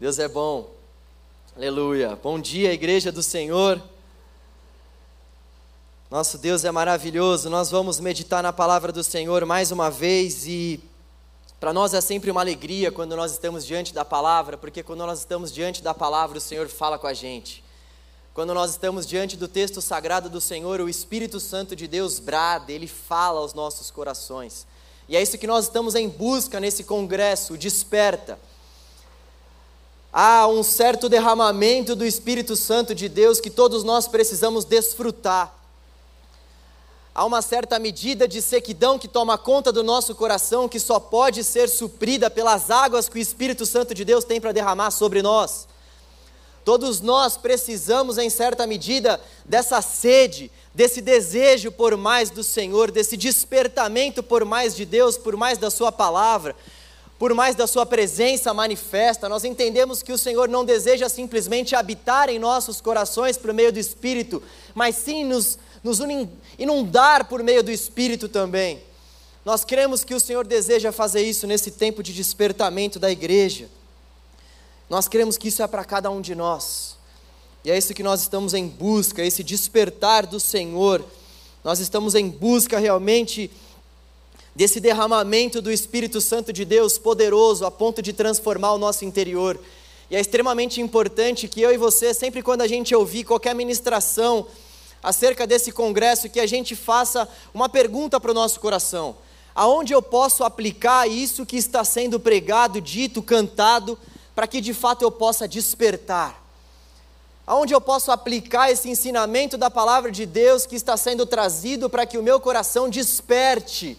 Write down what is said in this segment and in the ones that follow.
Deus é bom. Aleluia. Bom dia, igreja do Senhor. Nosso Deus é maravilhoso. Nós vamos meditar na palavra do Senhor mais uma vez e para nós é sempre uma alegria quando nós estamos diante da palavra, porque quando nós estamos diante da palavra, o Senhor fala com a gente. Quando nós estamos diante do texto sagrado do Senhor, o Espírito Santo de Deus brada, ele fala aos nossos corações. E é isso que nós estamos em busca nesse congresso, desperta há um certo derramamento do Espírito Santo de Deus que todos nós precisamos desfrutar. Há uma certa medida de sequidão que toma conta do nosso coração, que só pode ser suprida pelas águas que o Espírito Santo de Deus tem para derramar sobre nós. Todos nós precisamos, em certa medida, dessa sede, desse desejo por mais do Senhor, desse despertamento por mais de Deus, por mais da Sua palavra por mais da Sua presença manifesta, nós entendemos que o Senhor não deseja simplesmente habitar em nossos corações por meio do Espírito, mas sim nos, nos inundar por meio do Espírito também. Nós cremos que o Senhor deseja fazer isso nesse tempo de despertamento da igreja. Nós cremos que isso é para cada um de nós. E é isso que nós estamos em busca, esse despertar do Senhor. Nós estamos em busca realmente desse derramamento do Espírito Santo de Deus poderoso a ponto de transformar o nosso interior. E é extremamente importante que eu e você, sempre quando a gente ouvir qualquer ministração acerca desse congresso, que a gente faça uma pergunta para o nosso coração: aonde eu posso aplicar isso que está sendo pregado, dito, cantado, para que de fato eu possa despertar? Aonde eu posso aplicar esse ensinamento da palavra de Deus que está sendo trazido para que o meu coração desperte?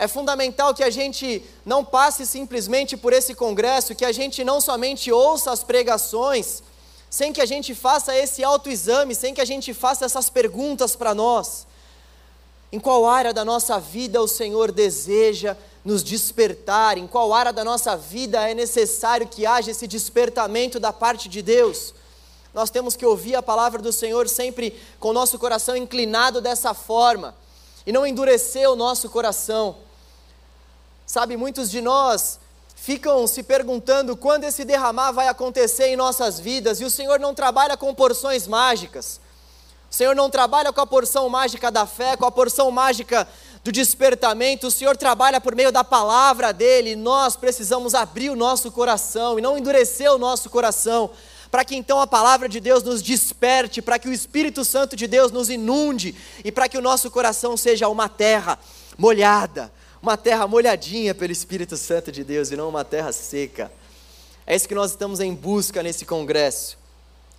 É fundamental que a gente não passe simplesmente por esse congresso, que a gente não somente ouça as pregações, sem que a gente faça esse autoexame, sem que a gente faça essas perguntas para nós. Em qual área da nossa vida o Senhor deseja nos despertar? Em qual área da nossa vida é necessário que haja esse despertamento da parte de Deus? Nós temos que ouvir a palavra do Senhor sempre com o nosso coração inclinado dessa forma e não endurecer o nosso coração. Sabe, muitos de nós ficam se perguntando quando esse derramar vai acontecer em nossas vidas, e o Senhor não trabalha com porções mágicas. O Senhor não trabalha com a porção mágica da fé, com a porção mágica do despertamento. O Senhor trabalha por meio da palavra dele. Nós precisamos abrir o nosso coração e não endurecer o nosso coração, para que então a palavra de Deus nos desperte, para que o Espírito Santo de Deus nos inunde e para que o nosso coração seja uma terra molhada, uma terra molhadinha pelo Espírito Santo de Deus e não uma terra seca. É isso que nós estamos em busca nesse congresso.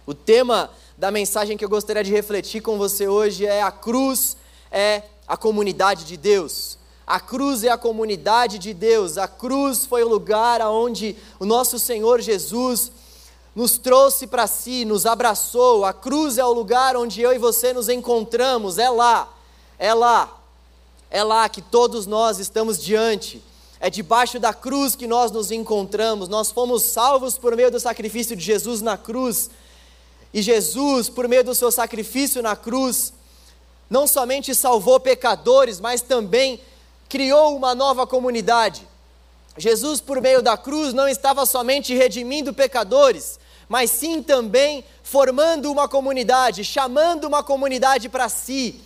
O tema da mensagem que eu gostaria de refletir com você hoje é a cruz é a comunidade de Deus. A cruz é a comunidade de Deus. A cruz foi o lugar aonde o nosso Senhor Jesus nos trouxe para si, nos abraçou. A cruz é o lugar onde eu e você nos encontramos. É lá. É lá. É lá que todos nós estamos diante. É debaixo da cruz que nós nos encontramos. Nós fomos salvos por meio do sacrifício de Jesus na cruz. E Jesus, por meio do seu sacrifício na cruz, não somente salvou pecadores, mas também criou uma nova comunidade. Jesus, por meio da cruz, não estava somente redimindo pecadores, mas sim também formando uma comunidade, chamando uma comunidade para si,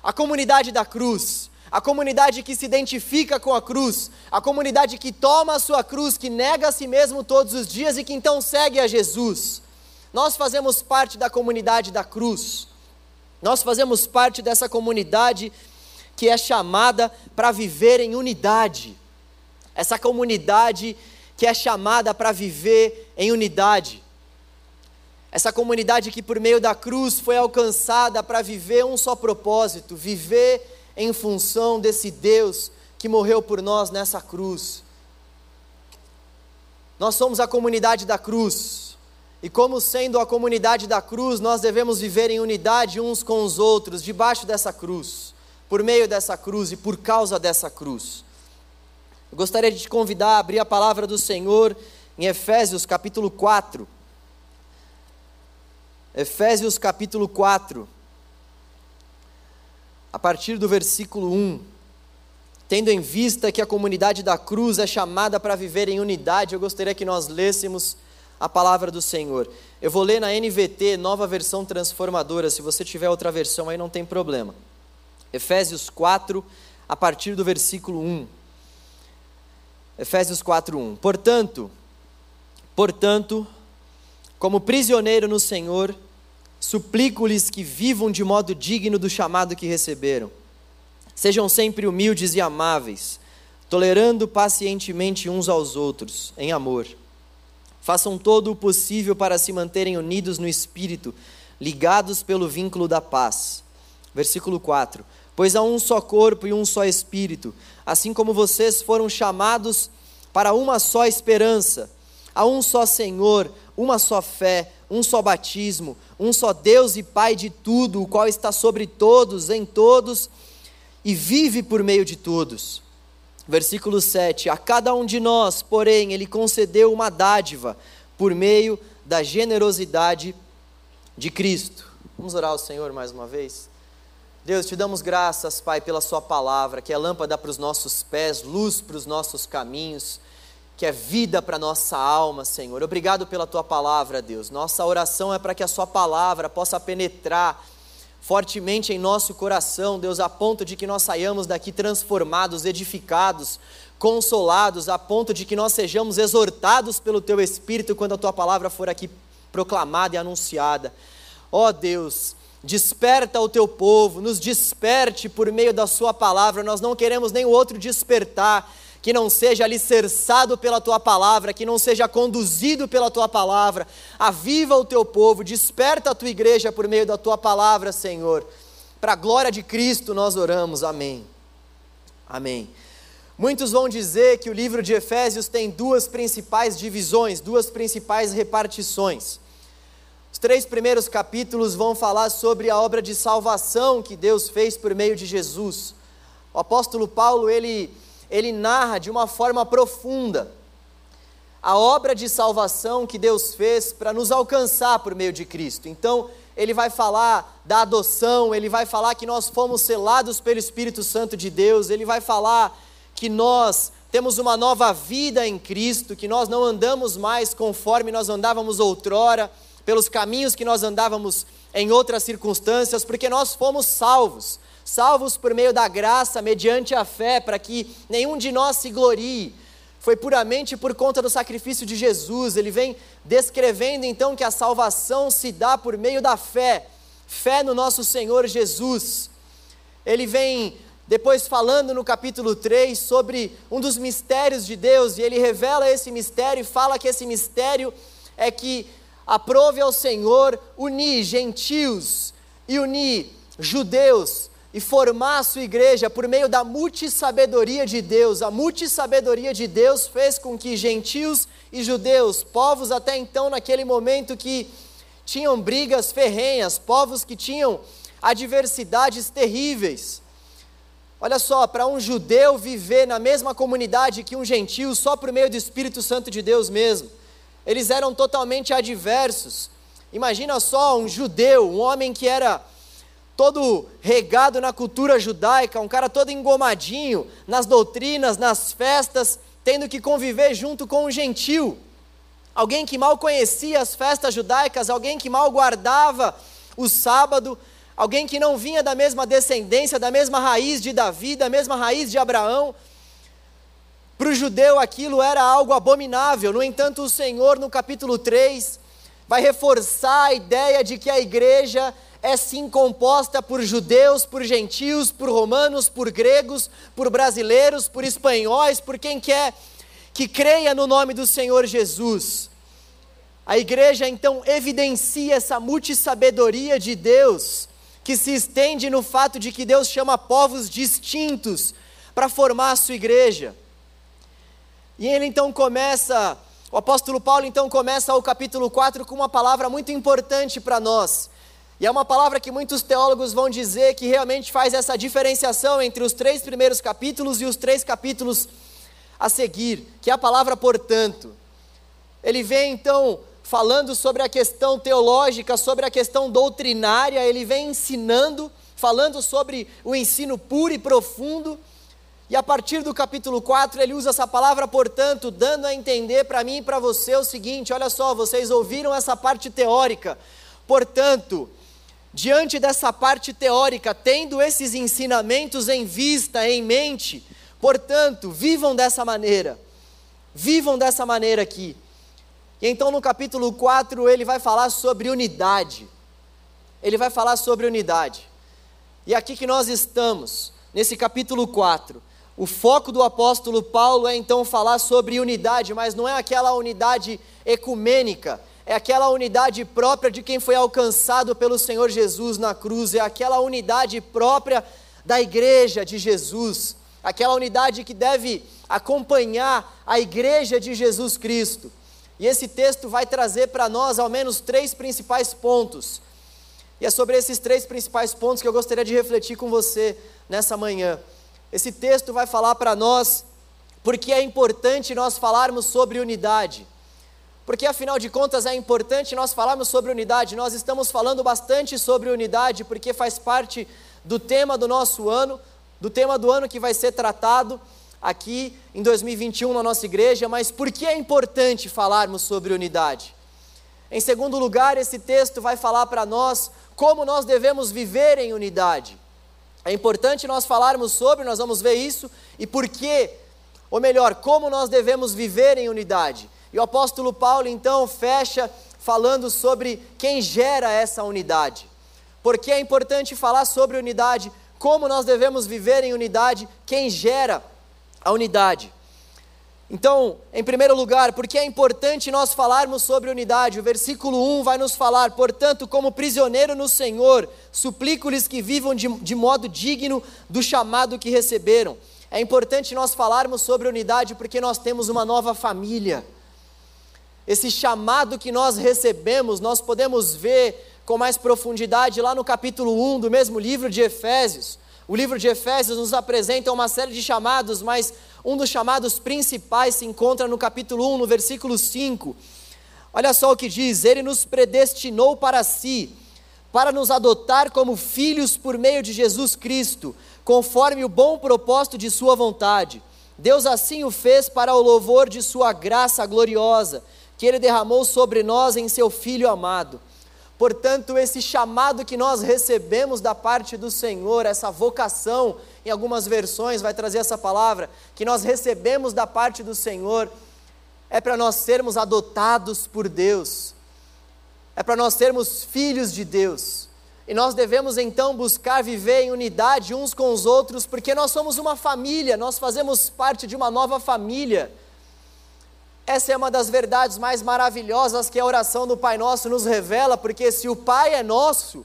a comunidade da cruz a comunidade que se identifica com a cruz, a comunidade que toma a sua cruz, que nega a si mesmo todos os dias e que então segue a Jesus. Nós fazemos parte da comunidade da cruz, nós fazemos parte dessa comunidade que é chamada para viver em unidade, essa comunidade que é chamada para viver em unidade. Essa comunidade que, por meio da cruz, foi alcançada para viver um só propósito: viver em função desse Deus que morreu por nós nessa cruz. Nós somos a comunidade da cruz. E como sendo a comunidade da cruz, nós devemos viver em unidade uns com os outros, debaixo dessa cruz, por meio dessa cruz e por causa dessa cruz. Eu gostaria de te convidar a abrir a palavra do Senhor em Efésios capítulo 4. Efésios capítulo 4 a partir do versículo 1. tendo em vista que a comunidade da cruz é chamada para viver em unidade, eu gostaria que nós lêssemos a palavra do Senhor. Eu vou ler na NVT, nova versão transformadora, se você tiver outra versão aí não tem problema. Efésios 4, a partir do versículo 1. Efésios 4, 1. Portanto, portanto, como prisioneiro no Senhor, suplico-lhes que vivam de modo digno do chamado que receberam. Sejam sempre humildes e amáveis, tolerando pacientemente uns aos outros, em amor. Façam todo o possível para se manterem unidos no espírito, ligados pelo vínculo da paz. Versículo 4: Pois há um só corpo e um só espírito, assim como vocês foram chamados para uma só esperança. Há um só Senhor, uma só fé, um só batismo, um só Deus e Pai de tudo, o qual está sobre todos, em todos e vive por meio de todos. Versículo 7: A cada um de nós, porém, Ele concedeu uma dádiva por meio da generosidade de Cristo. Vamos orar ao Senhor mais uma vez? Deus, te damos graças, Pai, pela Sua palavra, que é lâmpada para os nossos pés, luz para os nossos caminhos, que é vida para nossa alma, Senhor. Obrigado pela Tua palavra, Deus. Nossa oração é para que a Sua palavra possa penetrar fortemente em nosso coração, Deus, a ponto de que nós saiamos daqui transformados, edificados, consolados, a ponto de que nós sejamos exortados pelo Teu Espírito quando a Tua palavra for aqui proclamada e anunciada. Ó oh, Deus, desperta o Teu povo, nos desperte por meio da Sua palavra, nós não queremos nem o outro despertar que não seja alicerçado pela tua palavra, que não seja conduzido pela tua palavra. Aviva o teu povo, desperta a tua igreja por meio da tua palavra, Senhor. Para a glória de Cristo nós oramos. Amém. Amém. Muitos vão dizer que o livro de Efésios tem duas principais divisões, duas principais repartições. Os três primeiros capítulos vão falar sobre a obra de salvação que Deus fez por meio de Jesus. O apóstolo Paulo, ele ele narra de uma forma profunda a obra de salvação que Deus fez para nos alcançar por meio de Cristo. Então, ele vai falar da adoção, ele vai falar que nós fomos selados pelo Espírito Santo de Deus, ele vai falar que nós temos uma nova vida em Cristo, que nós não andamos mais conforme nós andávamos outrora, pelos caminhos que nós andávamos em outras circunstâncias, porque nós fomos salvos salvos por meio da graça, mediante a fé, para que nenhum de nós se glorie. Foi puramente por conta do sacrifício de Jesus. Ele vem descrevendo então que a salvação se dá por meio da fé, fé no nosso Senhor Jesus. Ele vem depois falando no capítulo 3 sobre um dos mistérios de Deus, e ele revela esse mistério e fala que esse mistério é que aprove ao Senhor unir gentios e unir judeus e formar a sua igreja por meio da multissabedoria de Deus. A multissabedoria de Deus fez com que gentios e judeus, povos até então naquele momento que tinham brigas ferrenhas, povos que tinham adversidades terríveis. Olha só, para um judeu viver na mesma comunidade que um gentio só por meio do Espírito Santo de Deus mesmo, eles eram totalmente adversos. Imagina só um judeu, um homem que era todo regado na cultura judaica, um cara todo engomadinho nas doutrinas, nas festas, tendo que conviver junto com um gentil. Alguém que mal conhecia as festas judaicas, alguém que mal guardava o sábado, alguém que não vinha da mesma descendência, da mesma raiz de Davi, da mesma raiz de Abraão. Para o judeu aquilo era algo abominável, no entanto, o Senhor, no capítulo 3, vai reforçar a ideia de que a igreja é sim composta por judeus, por gentios, por romanos, por gregos, por brasileiros, por espanhóis, por quem quer que creia no nome do Senhor Jesus. A igreja então evidencia essa multissabedoria de Deus, que se estende no fato de que Deus chama povos distintos para formar a sua igreja. E ele então começa, o apóstolo Paulo então começa o capítulo 4 com uma palavra muito importante para nós e é uma palavra que muitos teólogos vão dizer que realmente faz essa diferenciação entre os três primeiros capítulos e os três capítulos a seguir, que é a palavra portanto. Ele vem então falando sobre a questão teológica, sobre a questão doutrinária, ele vem ensinando, falando sobre o ensino puro e profundo, E a partir do capítulo 4, ele usa essa palavra, portanto, dando a entender para mim e para você o seguinte: olha só, vocês ouviram essa parte teórica. Portanto, diante dessa parte teórica, tendo esses ensinamentos em vista, em mente, portanto, vivam dessa maneira. Vivam dessa maneira aqui. E então no capítulo 4 ele vai falar sobre unidade. Ele vai falar sobre unidade. E aqui que nós estamos, nesse capítulo 4. O foco do apóstolo Paulo é então falar sobre unidade, mas não é aquela unidade ecumênica, é aquela unidade própria de quem foi alcançado pelo Senhor Jesus na cruz, é aquela unidade própria da igreja de Jesus, aquela unidade que deve acompanhar a igreja de Jesus Cristo. E esse texto vai trazer para nós ao menos três principais pontos. E é sobre esses três principais pontos que eu gostaria de refletir com você nessa manhã. Esse texto vai falar para nós porque é importante nós falarmos sobre unidade. Porque afinal de contas é importante nós falarmos sobre unidade. Nós estamos falando bastante sobre unidade porque faz parte do tema do nosso ano, do tema do ano que vai ser tratado aqui em 2021 na nossa igreja, mas por que é importante falarmos sobre unidade? Em segundo lugar, esse texto vai falar para nós como nós devemos viver em unidade. É importante nós falarmos sobre, nós vamos ver isso, e por quê, ou melhor, como nós devemos viver em unidade. E o apóstolo Paulo então fecha falando sobre quem gera essa unidade. Porque é importante falar sobre unidade, como nós devemos viver em unidade, quem gera a unidade. Então, em primeiro lugar, porque é importante nós falarmos sobre unidade, o versículo 1 vai nos falar: portanto, como prisioneiro no Senhor, suplico-lhes que vivam de, de modo digno do chamado que receberam. É importante nós falarmos sobre unidade porque nós temos uma nova família. Esse chamado que nós recebemos, nós podemos ver com mais profundidade lá no capítulo 1 do mesmo livro de Efésios. O livro de Efésios nos apresenta uma série de chamados, mas um dos chamados principais se encontra no capítulo 1, no versículo 5. Olha só o que diz: Ele nos predestinou para si, para nos adotar como filhos por meio de Jesus Cristo, conforme o bom propósito de Sua vontade. Deus assim o fez para o louvor de Sua graça gloriosa, que Ele derramou sobre nós em Seu Filho amado. Portanto, esse chamado que nós recebemos da parte do Senhor, essa vocação, em algumas versões vai trazer essa palavra, que nós recebemos da parte do Senhor, é para nós sermos adotados por Deus, é para nós sermos filhos de Deus. E nós devemos então buscar viver em unidade uns com os outros, porque nós somos uma família, nós fazemos parte de uma nova família. Essa é uma das verdades mais maravilhosas que a oração do Pai Nosso nos revela, porque se o Pai é nosso,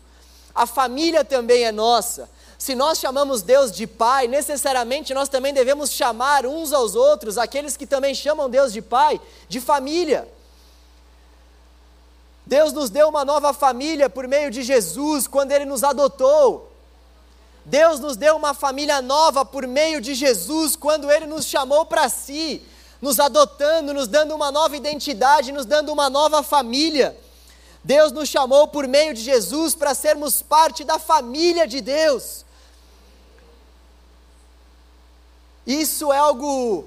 a família também é nossa. Se nós chamamos Deus de Pai, necessariamente nós também devemos chamar uns aos outros, aqueles que também chamam Deus de Pai, de família. Deus nos deu uma nova família por meio de Jesus, quando Ele nos adotou. Deus nos deu uma família nova por meio de Jesus, quando Ele nos chamou para si nos adotando, nos dando uma nova identidade, nos dando uma nova família. Deus nos chamou por meio de Jesus para sermos parte da família de Deus. Isso é algo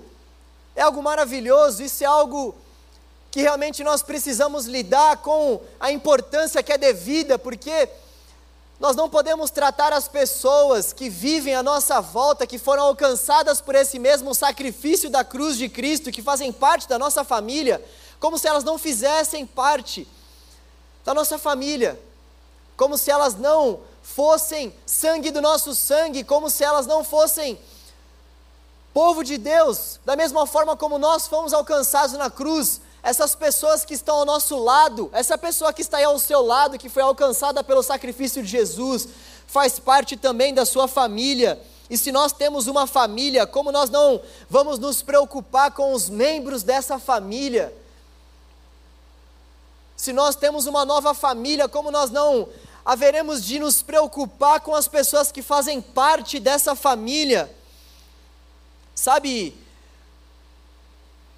é algo maravilhoso, isso é algo que realmente nós precisamos lidar com a importância que é devida, porque nós não podemos tratar as pessoas que vivem à nossa volta, que foram alcançadas por esse mesmo sacrifício da cruz de Cristo, que fazem parte da nossa família, como se elas não fizessem parte da nossa família, como se elas não fossem sangue do nosso sangue, como se elas não fossem povo de Deus, da mesma forma como nós fomos alcançados na cruz, essas pessoas que estão ao nosso lado, essa pessoa que está aí ao seu lado, que foi alcançada pelo sacrifício de Jesus, faz parte também da sua família. E se nós temos uma família, como nós não vamos nos preocupar com os membros dessa família? Se nós temos uma nova família, como nós não haveremos de nos preocupar com as pessoas que fazem parte dessa família? Sabe,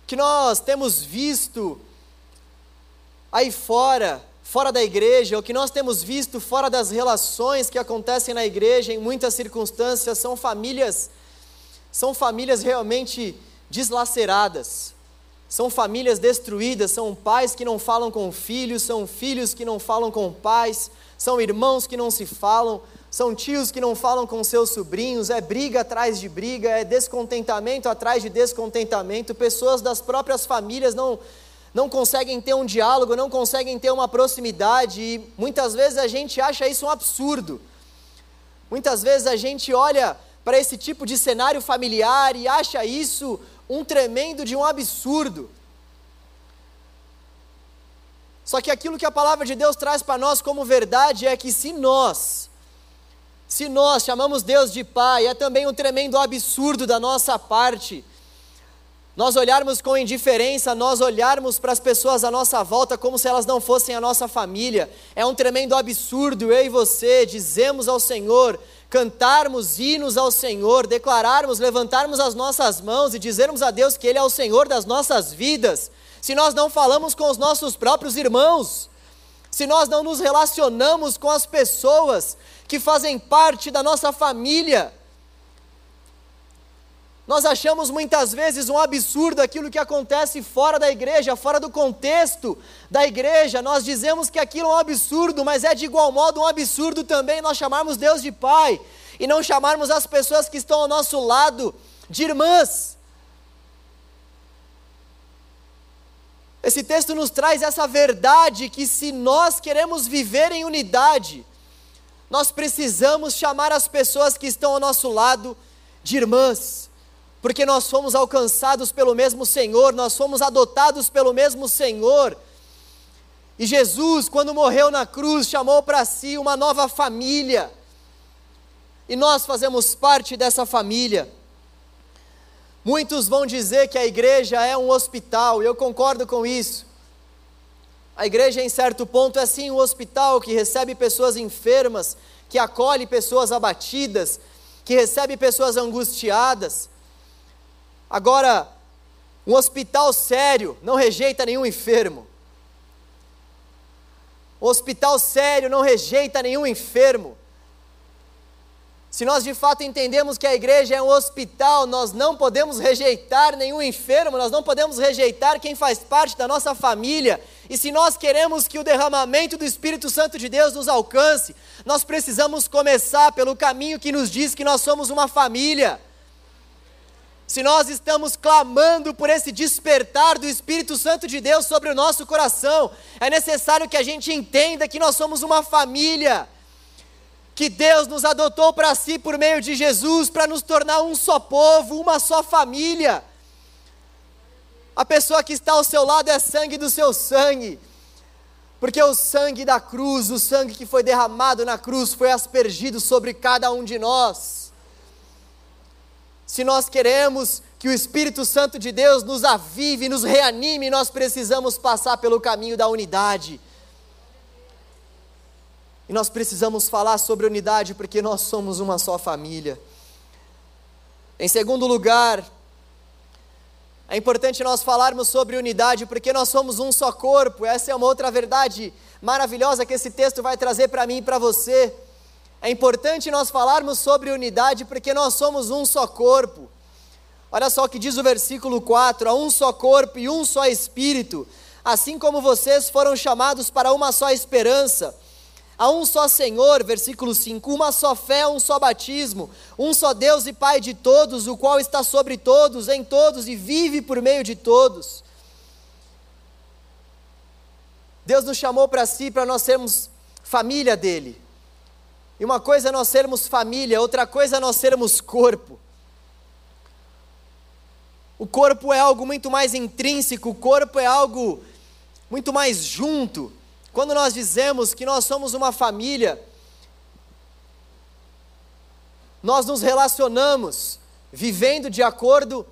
que nós temos visto aí fora, fora da igreja, o que nós temos visto fora das relações que acontecem na igreja, em muitas circunstâncias, são famílias, são famílias realmente deslaceradas, são famílias destruídas, são pais que não falam com filhos, são filhos que não falam com pais, são irmãos que não se falam, são tios que não falam com seus sobrinhos, é briga atrás de briga, é descontentamento atrás de descontentamento, pessoas das próprias famílias não, não conseguem ter um diálogo, não conseguem ter uma proximidade, e muitas vezes a gente acha isso um absurdo. Muitas vezes a gente olha para esse tipo de cenário familiar e acha isso um tremendo de um absurdo. Só que aquilo que a palavra de Deus traz para nós como verdade é que se nós, se nós chamamos Deus de Pai, é também um tremendo absurdo da nossa parte, nós olharmos com indiferença, nós olharmos para as pessoas à nossa volta como se elas não fossem a nossa família, é um tremendo absurdo eu e você dizemos ao Senhor, cantarmos hinos ao Senhor, declararmos, levantarmos as nossas mãos e dizermos a Deus que Ele é o Senhor das nossas vidas, se nós não falamos com os nossos próprios irmãos, se nós não nos relacionamos com as pessoas que fazem parte da nossa família, nós achamos muitas vezes um absurdo aquilo que acontece fora da igreja, fora do contexto da igreja. Nós dizemos que aquilo é um absurdo, mas é de igual modo um absurdo também nós chamarmos Deus de Pai e não chamarmos as pessoas que estão ao nosso lado de irmãs. Esse texto nos traz essa verdade que se nós queremos viver em unidade, nós precisamos chamar as pessoas que estão ao nosso lado de irmãs porque nós fomos alcançados pelo mesmo Senhor, nós fomos adotados pelo mesmo Senhor. E Jesus, quando morreu na cruz, chamou para si uma nova família. E nós fazemos parte dessa família. Muitos vão dizer que a igreja é um hospital, e eu concordo com isso. A igreja, em certo ponto, é sim um hospital que recebe pessoas enfermas, que acolhe pessoas abatidas, que recebe pessoas angustiadas. Agora, um hospital sério não rejeita nenhum enfermo. Um hospital sério não rejeita nenhum enfermo. Se nós de fato entendemos que a igreja é um hospital, nós não podemos rejeitar nenhum enfermo, nós não podemos rejeitar quem faz parte da nossa família. E se nós queremos que o derramamento do Espírito Santo de Deus nos alcance, nós precisamos começar pelo caminho que nos diz que nós somos uma família se nós estamos clamando por esse despertar do Espírito Santo de Deus sobre o nosso coração, é necessário que a gente entenda que nós somos uma família, que Deus nos adotou para si por meio de Jesus, para nos tornar um só povo, uma só família. A pessoa que está ao seu lado é sangue do seu sangue, porque o sangue da cruz, o sangue que foi derramado na cruz, foi aspergido sobre cada um de nós se nós queremos que o Espírito Santo de Deus nos avive, nos reanime, nós precisamos passar pelo caminho da unidade. E nós precisamos falar sobre unidade porque nós somos uma só família. Em segundo lugar, é importante nós falarmos sobre unidade porque nós somos um só corpo. Essa é uma outra verdade maravilhosa que esse texto vai trazer para mim e para você. É importante nós falarmos sobre unidade porque nós somos um só corpo. Olha só o que diz o versículo 4: há um só corpo e um só espírito, assim como vocês foram chamados para uma só esperança. Há um só Senhor, versículo 5, uma só fé, um só batismo, um só Deus e Pai de todos, o qual está sobre todos, em todos e vive por meio de todos. Deus nos chamou para si para nós sermos família dele. E uma coisa é nós sermos família, outra coisa é nós sermos corpo. O corpo é algo muito mais intrínseco, o corpo é algo muito mais junto. Quando nós dizemos que nós somos uma família, nós nos relacionamos vivendo de acordo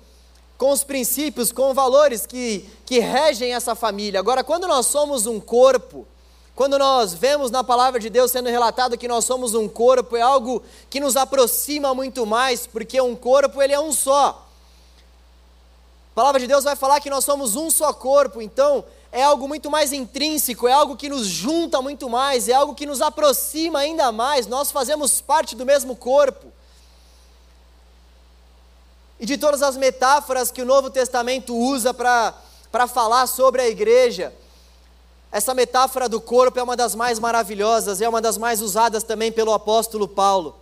com os princípios, com valores que, que regem essa família. Agora, quando nós somos um corpo, quando nós vemos na palavra de Deus sendo relatado que nós somos um corpo, é algo que nos aproxima muito mais, porque um corpo ele é um só. A palavra de Deus vai falar que nós somos um só corpo, então é algo muito mais intrínseco, é algo que nos junta muito mais, é algo que nos aproxima ainda mais, nós fazemos parte do mesmo corpo. e de todas as metáforas que o Novo Testamento usa para falar sobre a igreja, essa metáfora do corpo é uma das mais maravilhosas, é uma das mais usadas também pelo apóstolo Paulo.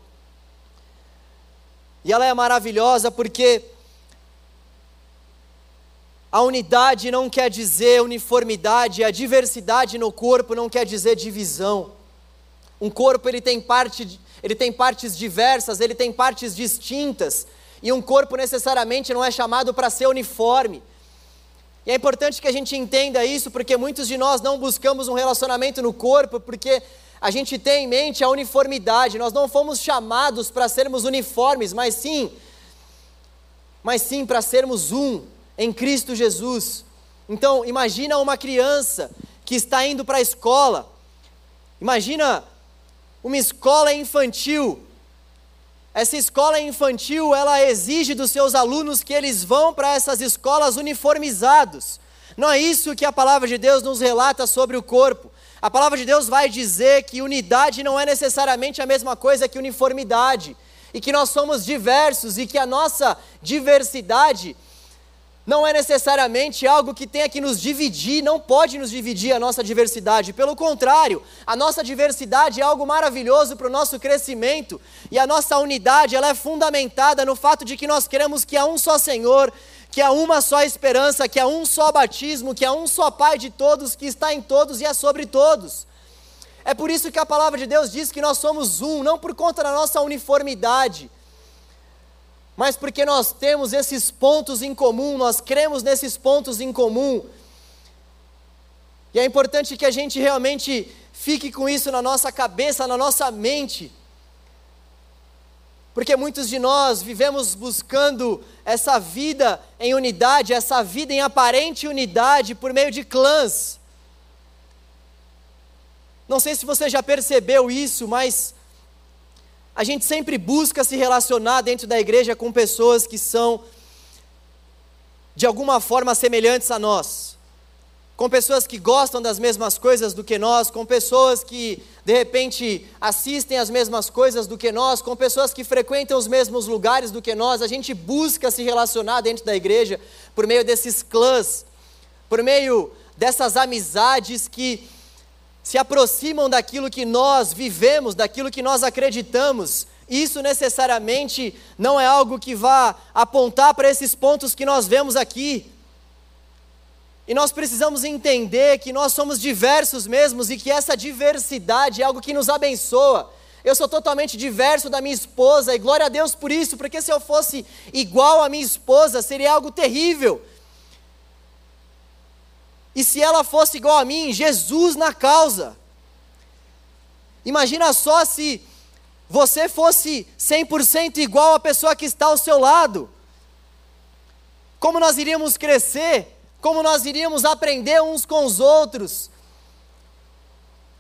E ela é maravilhosa porque a unidade não quer dizer uniformidade, a diversidade no corpo não quer dizer divisão. Um corpo ele tem, parte, ele tem partes diversas, ele tem partes distintas, e um corpo necessariamente não é chamado para ser uniforme. E é importante que a gente entenda isso, porque muitos de nós não buscamos um relacionamento no corpo, porque a gente tem em mente a uniformidade. Nós não fomos chamados para sermos uniformes, mas sim, mas sim para sermos um em Cristo Jesus. Então, imagina uma criança que está indo para a escola. Imagina uma escola infantil essa escola infantil, ela exige dos seus alunos que eles vão para essas escolas uniformizados. Não é isso que a palavra de Deus nos relata sobre o corpo. A palavra de Deus vai dizer que unidade não é necessariamente a mesma coisa que uniformidade, e que nós somos diversos e que a nossa diversidade não é necessariamente algo que tenha que nos dividir, não pode nos dividir a nossa diversidade. Pelo contrário, a nossa diversidade é algo maravilhoso para o nosso crescimento e a nossa unidade ela é fundamentada no fato de que nós queremos que há um só Senhor, que há uma só esperança, que há um só batismo, que há um só Pai de todos, que está em todos e é sobre todos. É por isso que a palavra de Deus diz que nós somos um, não por conta da nossa uniformidade mas porque nós temos esses pontos em comum, nós cremos nesses pontos em comum. E é importante que a gente realmente fique com isso na nossa cabeça, na nossa mente. Porque muitos de nós vivemos buscando essa vida em unidade, essa vida em aparente unidade por meio de clãs. Não sei se você já percebeu isso, mas a gente sempre busca se relacionar dentro da igreja com pessoas que são de alguma forma semelhantes a nós, com pessoas que gostam das mesmas coisas do que nós, com pessoas que de repente assistem às mesmas coisas do que nós, com pessoas que frequentam os mesmos lugares do que nós. A gente busca se relacionar dentro da igreja por meio desses clãs, por meio dessas amizades que se aproximam daquilo que nós vivemos, daquilo que nós acreditamos, isso necessariamente não é algo que vá apontar para esses pontos que nós vemos aqui. E nós precisamos entender que nós somos diversos mesmos e que essa diversidade é algo que nos abençoa. Eu sou totalmente diverso da minha esposa e glória a Deus por isso, porque se eu fosse igual à minha esposa seria algo terrível. E se ela fosse igual a mim, Jesus na causa. Imagina só se você fosse 100% igual à pessoa que está ao seu lado. Como nós iríamos crescer, como nós iríamos aprender uns com os outros.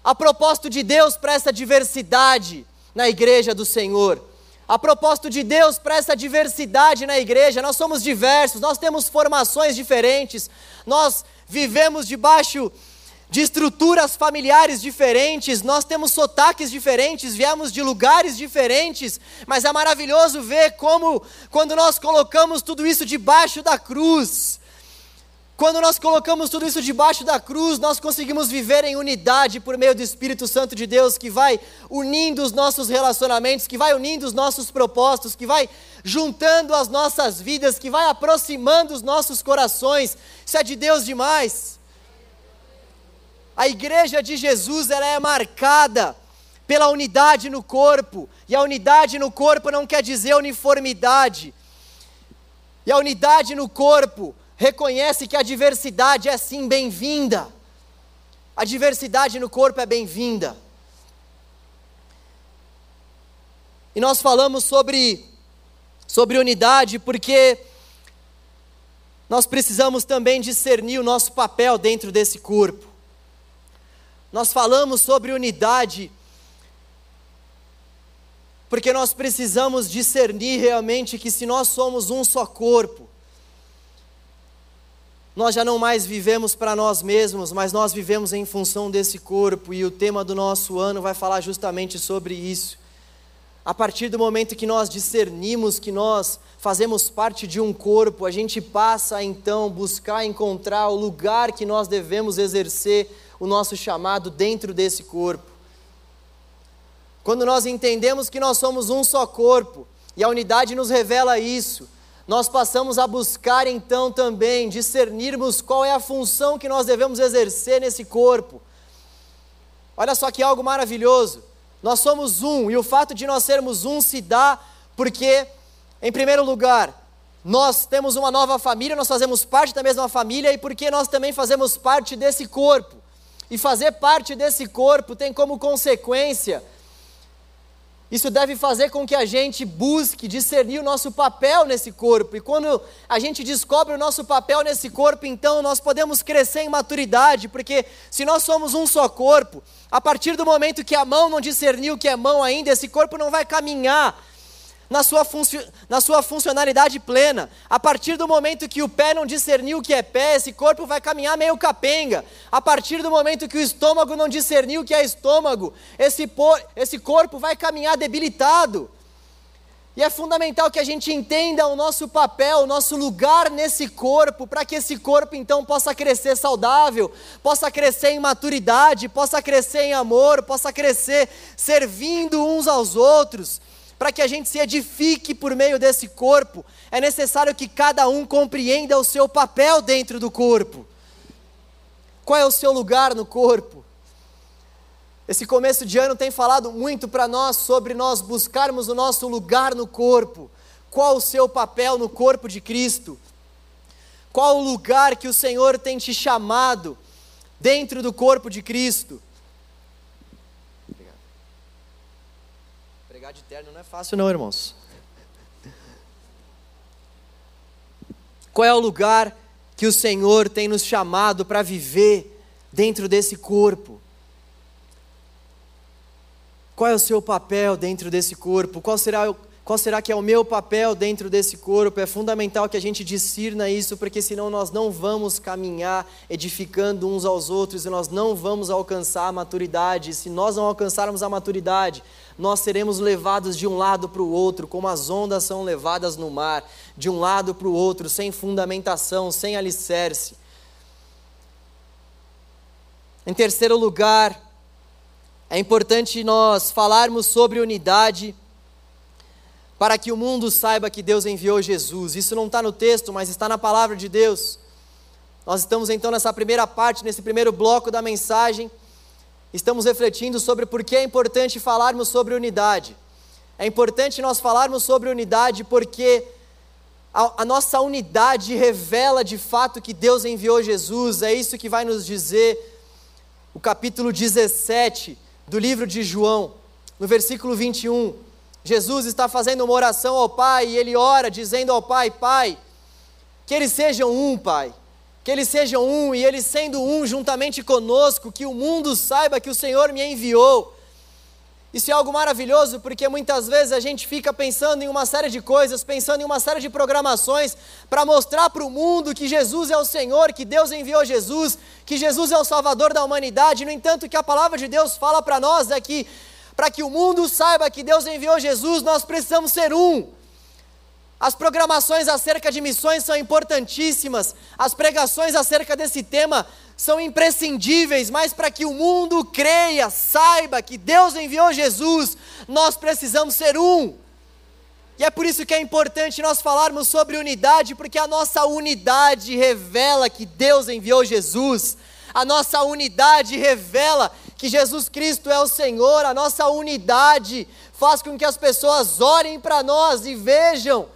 A propósito de Deus para essa diversidade na igreja do Senhor. A propósito de Deus para essa diversidade na igreja, nós somos diversos, nós temos formações diferentes, nós vivemos debaixo de estruturas familiares diferentes, nós temos sotaques diferentes, viemos de lugares diferentes, mas é maravilhoso ver como, quando nós colocamos tudo isso debaixo da cruz, quando nós colocamos tudo isso debaixo da cruz, nós conseguimos viver em unidade por meio do Espírito Santo de Deus, que vai unindo os nossos relacionamentos, que vai unindo os nossos propósitos, que vai juntando as nossas vidas, que vai aproximando os nossos corações. Isso é de Deus demais. A igreja de Jesus ela é marcada pela unidade no corpo, e a unidade no corpo não quer dizer uniformidade. E a unidade no corpo reconhece que a diversidade é sim bem-vinda. A diversidade no corpo é bem-vinda. E nós falamos sobre, sobre unidade porque nós precisamos também discernir o nosso papel dentro desse corpo. Nós falamos sobre unidade porque nós precisamos discernir realmente que se nós somos um só corpo, nós já não mais vivemos para nós mesmos, mas nós vivemos em função desse corpo, e o tema do nosso ano vai falar justamente sobre isso. a partir do momento que nós discernimos que nós fazemos parte de um corpo, a gente passa a então buscar encontrar o lugar que nós devemos exercer o nosso chamado dentro desse corpo. Quando nós entendemos que nós somos um só corpo, e a unidade nos revela isso, nós passamos a buscar então também discernirmos qual é a função que nós devemos exercer nesse corpo. Olha só que algo maravilhoso. Nós somos um, e o fato de nós sermos um se dá porque, em primeiro lugar, nós temos uma nova família, nós fazemos parte da mesma família e porque nós também fazemos parte desse corpo. E fazer parte desse corpo tem como consequência isso deve fazer com que a gente busque discernir o nosso papel nesse corpo. E quando a gente descobre o nosso papel nesse corpo, então nós podemos crescer em maturidade, porque se nós somos um só corpo, a partir do momento que a mão não discernir o que é mão ainda, esse corpo não vai caminhar na sua, na sua funcionalidade plena. A partir do momento que o pé não discerniu o que é pé, esse corpo vai caminhar meio capenga. A partir do momento que o estômago não discerniu o que é estômago, esse, esse corpo vai caminhar debilitado. E é fundamental que a gente entenda o nosso papel, o nosso lugar nesse corpo, para que esse corpo então possa crescer saudável, possa crescer em maturidade, possa crescer em amor, possa crescer servindo uns aos outros para que a gente se edifique por meio desse corpo, é necessário que cada um compreenda o seu papel dentro do corpo. Qual é o seu lugar no corpo? Esse começo de ano tem falado muito para nós sobre nós buscarmos o nosso lugar no corpo. Qual o seu papel no corpo de Cristo? Qual o lugar que o Senhor tem te chamado dentro do corpo de Cristo? Pregar de terno não é fácil, não, irmãos. Qual é o lugar que o Senhor tem nos chamado para viver dentro desse corpo? Qual é o seu papel dentro desse corpo? Qual será qual será que é o meu papel dentro desse corpo? É fundamental que a gente discirna isso, porque senão nós não vamos caminhar edificando uns aos outros e nós não vamos alcançar a maturidade. Se nós não alcançarmos a maturidade, nós seremos levados de um lado para o outro, como as ondas são levadas no mar, de um lado para o outro, sem fundamentação, sem alicerce. Em terceiro lugar, é importante nós falarmos sobre unidade para que o mundo saiba que Deus enviou Jesus. Isso não está no texto, mas está na palavra de Deus. Nós estamos então nessa primeira parte, nesse primeiro bloco da mensagem, estamos refletindo sobre por que é importante falarmos sobre unidade. É importante nós falarmos sobre unidade porque a, a, nossa unidade revela de fato que Deus enviou Jesus, é isso que vai nos dizer o capítulo 17 do livro de João, no versículo 21. Jesus está fazendo uma oração ao Pai e ele ora dizendo ao Pai: Pai, que eles sejam um, Pai. Que eles sejam um e eles sendo um juntamente conosco, que o mundo saiba que o Senhor me enviou. Isso é algo maravilhoso porque muitas vezes a gente fica pensando em uma série de coisas, pensando em uma série de programações para mostrar para o mundo que Jesus é o Senhor, que Deus enviou Jesus, que Jesus é o Salvador da humanidade. No entanto, o que a palavra de Deus fala para nós é que para que o mundo saiba que Deus enviou Jesus, nós precisamos ser um. As programações acerca de missões são importantíssimas, as pregações acerca desse tema são imprescindíveis, mas para que o mundo creia, saiba que Deus enviou Jesus, nós precisamos ser um. E é por isso que é importante nós falarmos sobre unidade, porque a nossa unidade revela que Deus enviou Jesus. A nossa unidade revela que Jesus Cristo é o Senhor, a nossa unidade faz com que as pessoas olhem para nós e vejam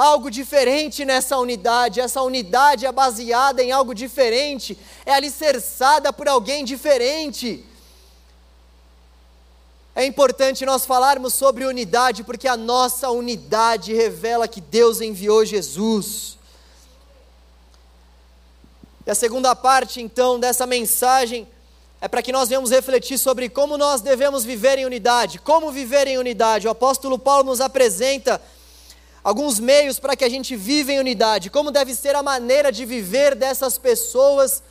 algo diferente nessa unidade. Essa unidade é baseada em algo diferente, é alicerçada por alguém diferente. É importante nós falarmos sobre unidade, porque a nossa unidade revela que Deus enviou Jesus. E a segunda parte, então, dessa mensagem é para que nós venhamos refletir sobre como nós devemos viver em unidade. Como viver em unidade? O apóstolo Paulo nos apresenta alguns meios para que a gente viva em unidade. Como deve ser a maneira de viver dessas pessoas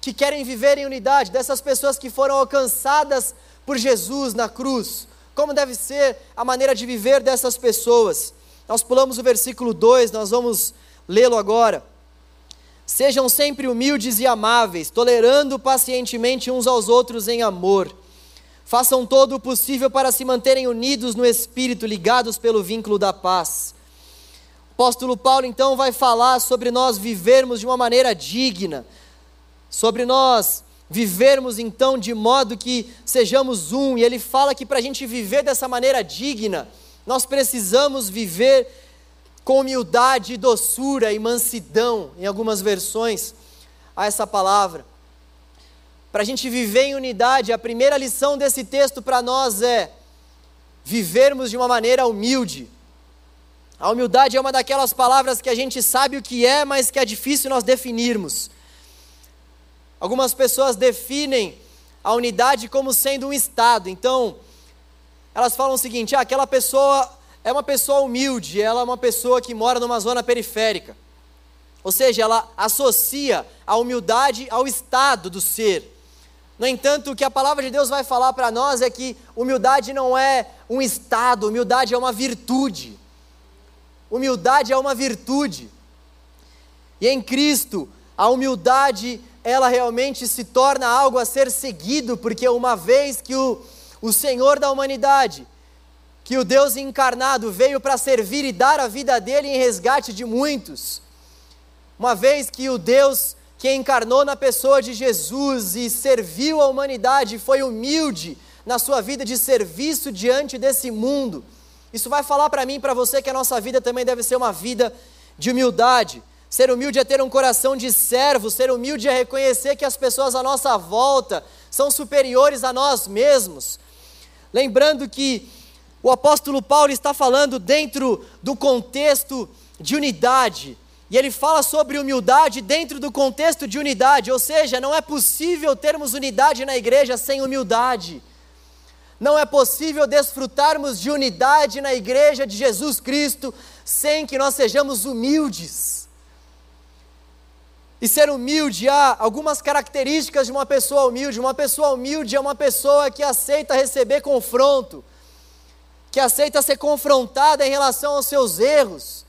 que querem viver em unidade, dessas pessoas que foram alcançadas por Jesus na cruz, como deve ser a maneira de viver dessas pessoas. Nós pulamos o versículo 2, nós vamos lê-lo agora. Sejam sempre humildes e amáveis, tolerando pacientemente uns aos outros em amor. Façam todo o possível para se manterem unidos no espírito, ligados pelo vínculo da paz. Apóstolo Paulo então vai falar sobre nós vivermos de uma maneira digna, sobre nós vivermos então de modo que sejamos um, e ele fala que para a gente viver dessa maneira digna, nós precisamos viver com humildade, doçura e mansidão, em algumas versões, a essa palavra. Para a gente viver em unidade, a primeira lição desse texto para nós é vivermos de uma maneira humilde. A humildade é uma daquelas palavras que a gente sabe o que é, mas que é difícil nós definirmos. Algumas pessoas definem a unidade como sendo um estado. Então, elas falam o seguinte: ah, aquela pessoa é uma pessoa humilde, ela é uma pessoa que mora numa zona periférica. Ou seja, ela associa a humildade ao estado do ser. No entanto, o que a palavra de Deus vai falar para nós é que humildade não é um estado, humildade é uma virtude. Humildade é uma virtude. E em Cristo, a humildade, ela realmente se torna algo a ser seguido, porque uma vez que o, o Senhor da humanidade, que o Deus encarnado veio para servir e dar a vida dele em resgate de muitos. Uma vez que o Deus que encarnou na pessoa de Jesus e serviu a humanidade, foi humilde na sua vida de serviço diante desse mundo. Isso vai falar para mim e para você que a nossa vida também deve ser uma vida de humildade. Ser humilde é ter um coração de servo, ser humilde é reconhecer que as pessoas à nossa volta são superiores a nós mesmos. Lembrando que o apóstolo Paulo está falando dentro do contexto de unidade. E ele fala sobre humildade dentro do contexto de unidade, ou seja, não é possível termos unidade na igreja sem humildade. Não é possível desfrutarmos de unidade na igreja de Jesus Cristo sem que nós sejamos humildes. E ser humilde, há algumas características de uma pessoa humilde. Uma pessoa humilde é uma pessoa que aceita receber confronto que aceita ser confrontada em relação aos seus erros.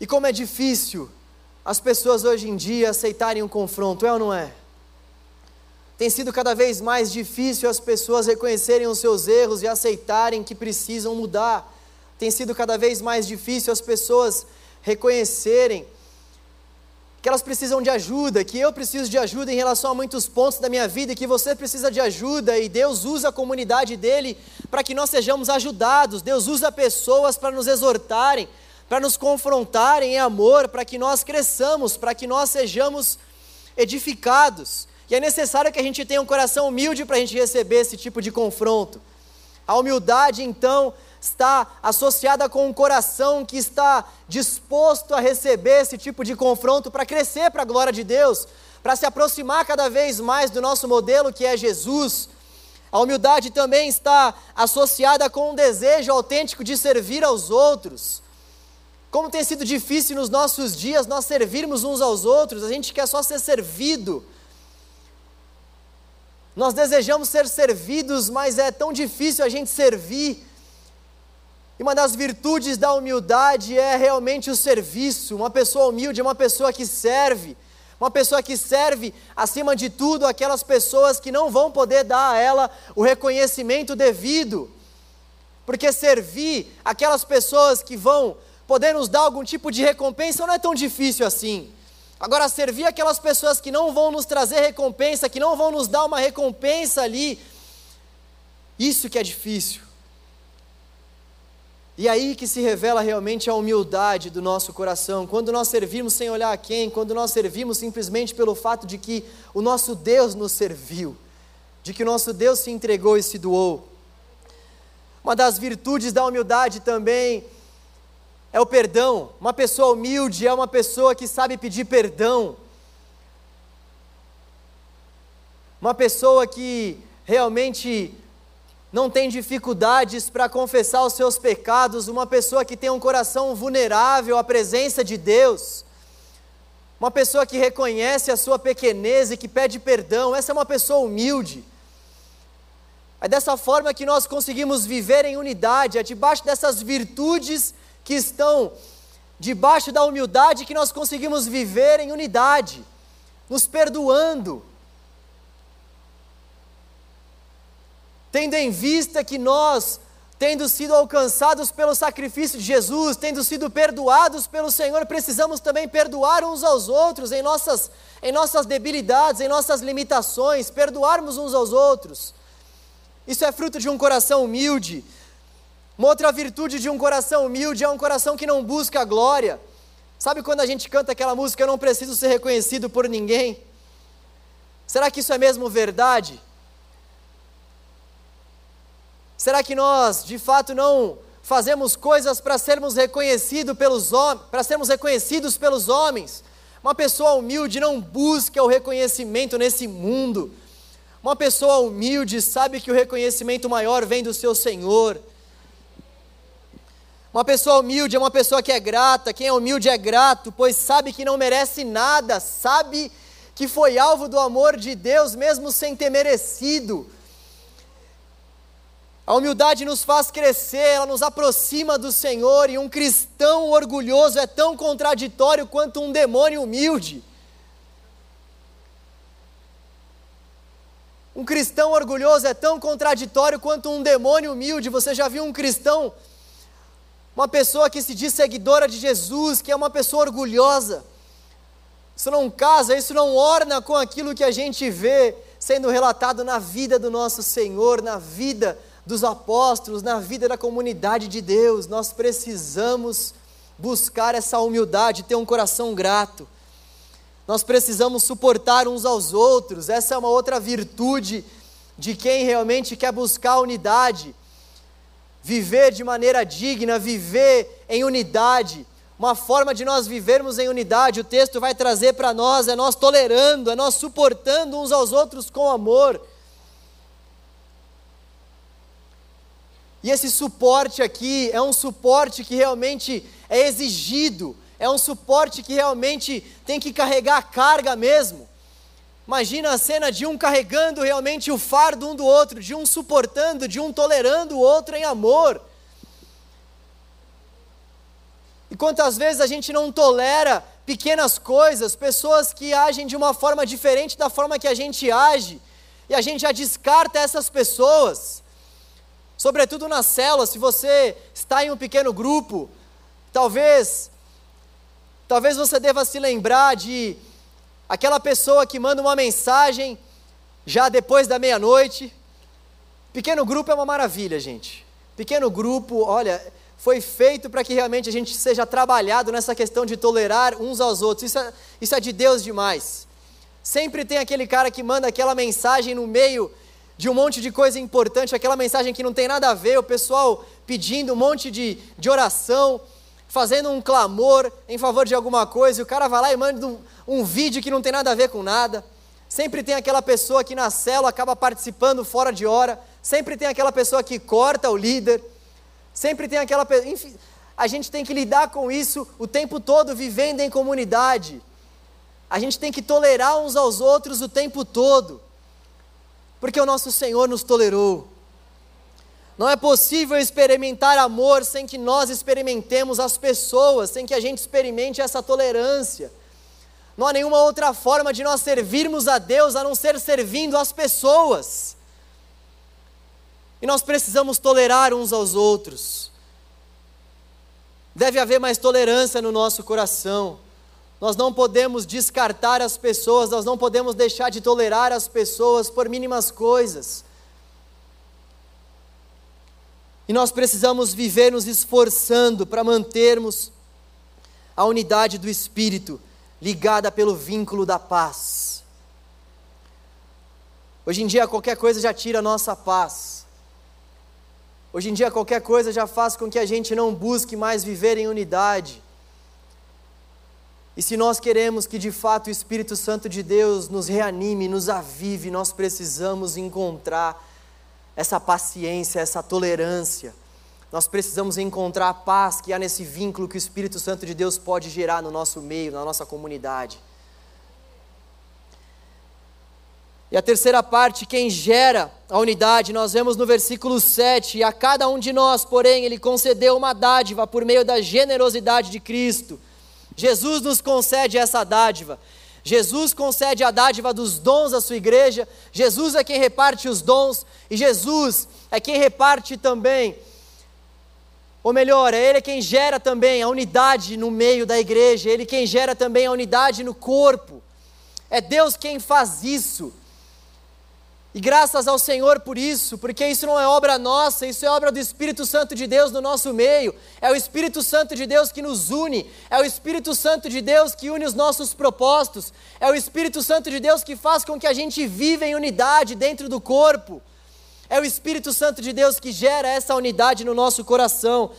E como é difícil as pessoas hoje em dia aceitarem um confronto, é ou não é? Tem sido cada vez mais difícil as pessoas reconhecerem os seus erros e aceitarem que precisam mudar. Tem sido cada vez mais difícil as pessoas reconhecerem que elas precisam de ajuda, que eu preciso de ajuda em relação a muitos pontos da minha vida, que você precisa de ajuda e Deus usa a comunidade dele para que nós sejamos ajudados. Deus usa pessoas para nos exortarem, para nos confrontarem em amor, para que nós cresçamos, para que nós sejamos edificados. E é necessário que a gente tenha um coração humilde para a gente receber esse tipo de confronto. A humildade, então, está associada com um coração que está disposto a receber esse tipo de confronto para crescer para a glória de Deus, para se aproximar cada vez mais do nosso modelo que é Jesus. A humildade também está associada com um desejo autêntico de servir aos outros. Como tem sido difícil nos nossos dias nós servirmos uns aos outros, a gente quer só ser servido. Nós desejamos ser servidos, mas é tão difícil a gente servir. E uma das virtudes da humildade é realmente o serviço. Uma pessoa humilde é uma pessoa que serve. Uma pessoa que serve, acima de tudo, aquelas pessoas que não vão poder dar a ela o reconhecimento devido. Porque servir aquelas pessoas que vão poder nos dar algum tipo de recompensa não é tão difícil assim. Agora, servir aquelas pessoas que não vão nos trazer recompensa, que não vão nos dar uma recompensa ali, isso que é difícil. E aí que se revela realmente a humildade do nosso coração, quando nós servimos sem olhar a quem, quando nós servimos simplesmente pelo fato de que o nosso Deus nos serviu, de que o nosso Deus se entregou e se doou. Uma das virtudes da humildade também é o perdão. Uma pessoa humilde é uma pessoa que sabe pedir perdão. Uma pessoa que realmente não tem dificuldades para confessar os seus pecados, uma pessoa que tem um coração vulnerável à presença de Deus, uma pessoa que reconhece a sua pequenez e que pede perdão, essa é uma pessoa humilde. É dessa forma que nós conseguimos viver em unidade, é debaixo dessas virtudes que estão debaixo da humildade que nós conseguimos viver em unidade, nos perdoando, tendo em vista que nós, tendo sido alcançados pelo sacrifício de Jesus, tendo sido perdoados pelo Senhor, precisamos também perdoar uns aos outros em nossas, em nossas debilidades, em nossas limitações, perdoarmos uns aos outros. Isso é fruto de um coração humilde. Uma outra virtude de um coração humilde é um coração que não busca glória. Sabe quando a gente canta aquela música, eu não preciso ser reconhecido por ninguém? Será que isso é mesmo verdade? Será que nós, de fato, não fazemos coisas para sermos reconhecidos pelos homens, para sermos reconhecidos pelos homens? Uma pessoa humilde não busca o reconhecimento nesse mundo. Uma pessoa humilde sabe que o reconhecimento maior vem do seu Senhor. Uma pessoa humilde é uma pessoa que é grata. Quem é humilde é grato, pois sabe que não merece nada, sabe que foi alvo do amor de Deus mesmo sem ter merecido. A humildade nos faz crescer, ela nos aproxima do Senhor, e um cristão orgulhoso é tão contraditório quanto um demônio humilde. Um cristão orgulhoso é tão contraditório quanto um demônio humilde. Você já viu um cristão, uma pessoa que se diz seguidora de Jesus, que é uma pessoa orgulhosa? Isso não casa, isso não orna com aquilo que a gente vê sendo relatado na vida do nosso Senhor, na vida dos apóstolos, na vida da comunidade de Deus. Nós precisamos buscar essa humildade, ter um coração grato. Nós precisamos suportar uns aos outros. Essa é uma outra virtude de quem realmente quer buscar unidade. Viver de maneira digna, viver em unidade. Uma forma de nós vivermos em unidade, o texto vai trazer para nós, é nós tolerando, é nós suportando uns aos outros com amor. E esse suporte aqui é um suporte que realmente é exigido, é um suporte que realmente tem que carregar a carga mesmo. Imagina a cena de um carregando realmente o fardo um do outro, de um suportando, de um tolerando o outro em amor. E quantas vezes a gente não tolera pequenas coisas, pessoas que agem de uma forma diferente da forma que a gente age, e a gente já descarta essas pessoas. Sobretudo na célula, se você está em um pequeno grupo, talvez talvez você deva se lembrar de aquela pessoa que manda uma mensagem já depois da meia-noite. Pequeno grupo é uma maravilha, gente. Pequeno grupo, olha, foi feito para que realmente a gente seja trabalhado nessa questão de tolerar uns aos outros. Isso é, isso é de Deus demais. Sempre tem aquele cara que manda aquela mensagem no meio de um monte de coisa importante, aquela mensagem que não tem nada a ver, o pessoal pedindo um monte de, de oração, fazendo um clamor em favor de alguma coisa, e o cara vai lá e manda um, um vídeo que não tem nada a ver com nada. Sempre tem aquela pessoa que na célula acaba participando fora de hora, sempre tem aquela pessoa que corta o líder, sempre tem aquela pessoa. Enfim, a gente tem que lidar com isso o tempo todo, vivendo em comunidade. A gente tem que tolerar uns aos outros o tempo todo porque o nosso Senhor nos tolerou. Não é possível experimentar amor sem que nós experimentemos as pessoas, sem que a gente experimente essa tolerância. Não há nenhuma outra forma de nós servirmos a Deus a não ser servindo as pessoas. E nós precisamos tolerar uns aos outros. Deve haver mais tolerância no nosso coração. Nós não podemos descartar as pessoas, nós não podemos deixar de tolerar as pessoas por mínimas coisas. E nós precisamos viver nos esforçando para mantermos a unidade do Espírito ligada pelo vínculo da paz. Hoje em dia, qualquer coisa já tira a nossa paz. Hoje em dia, qualquer coisa já faz com que a gente não busque mais viver em unidade. E se nós queremos que de fato o Espírito Santo de Deus nos reanime, nos avive, nós precisamos encontrar essa paciência, essa tolerância. Nós precisamos encontrar a paz que há nesse vínculo que o Espírito Santo de Deus pode gerar no nosso meio, na nossa comunidade. E a terceira parte, quem gera a unidade, nós vemos no versículo 7: E a cada um de nós, porém, ele concedeu uma dádiva por meio da generosidade de Cristo. Jesus nos concede essa dádiva. Jesus concede a dádiva dos dons à sua igreja. Jesus é quem reparte os dons. E Jesus é quem reparte também. Ou melhor, é Ele quem gera também a unidade no meio da igreja. É Ele quem gera também a unidade no corpo. É Deus quem faz isso. E graças ao Senhor por isso, porque isso não é obra nossa, isso é obra do Espírito Santo de Deus no nosso meio. É o Espírito Santo de Deus que nos une, é o Espírito Santo de Deus que une os nossos propósitos, é o Espírito Santo de Deus que faz com que a gente viva em unidade dentro do corpo. É o Espírito Santo de Deus que gera essa unidade no nosso coração.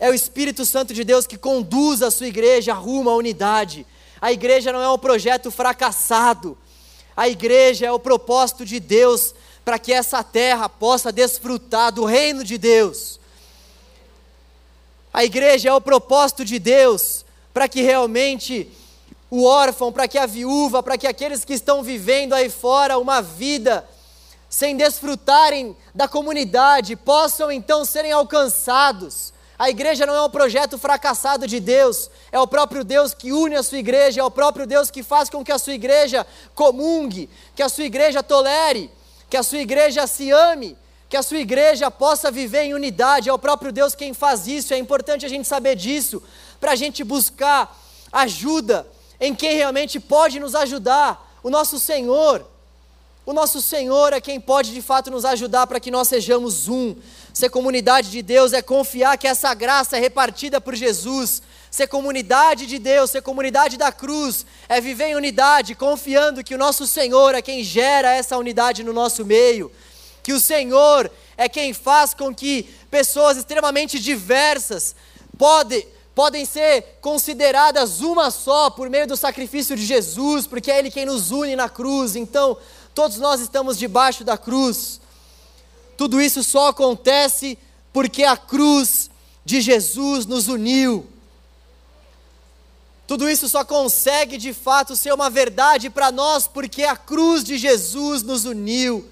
É o Espírito Santo de Deus que conduz a sua igreja rumo à unidade. A igreja não é um projeto fracassado. A igreja é o propósito de Deus para que essa terra possa desfrutar do reino de Deus. A igreja é o propósito de Deus para que realmente o órfão, para que a viúva, para que aqueles que estão vivendo aí fora uma vida sem desfrutarem da comunidade possam então serem alcançados. A igreja não é um projeto fracassado de Deus, é o próprio Deus que une a sua igreja, é o próprio Deus que faz com que a sua igreja comungue, que a sua igreja tolere, que a sua igreja se ame, que a sua igreja possa viver em unidade. É o próprio Deus quem faz isso, é importante a gente saber disso, para a gente buscar ajuda em quem realmente pode nos ajudar, o nosso Senhor. O nosso Senhor é quem pode de fato nos ajudar para que nós sejamos um. Ser comunidade de Deus é confiar que essa graça é repartida por Jesus. Ser comunidade de Deus, ser comunidade da cruz, é viver em unidade, confiando que o nosso Senhor é quem gera essa unidade no nosso meio. Que o Senhor é quem faz com que pessoas extremamente diversas podem, podem ser consideradas uma só por meio do sacrifício de Jesus, porque é Ele quem nos une na cruz. Então, todos nós estamos debaixo da cruz. Tudo isso só acontece porque a cruz de Jesus nos uniu. Tudo isso só consegue de fato ser uma verdade para nós porque a cruz de Jesus nos uniu.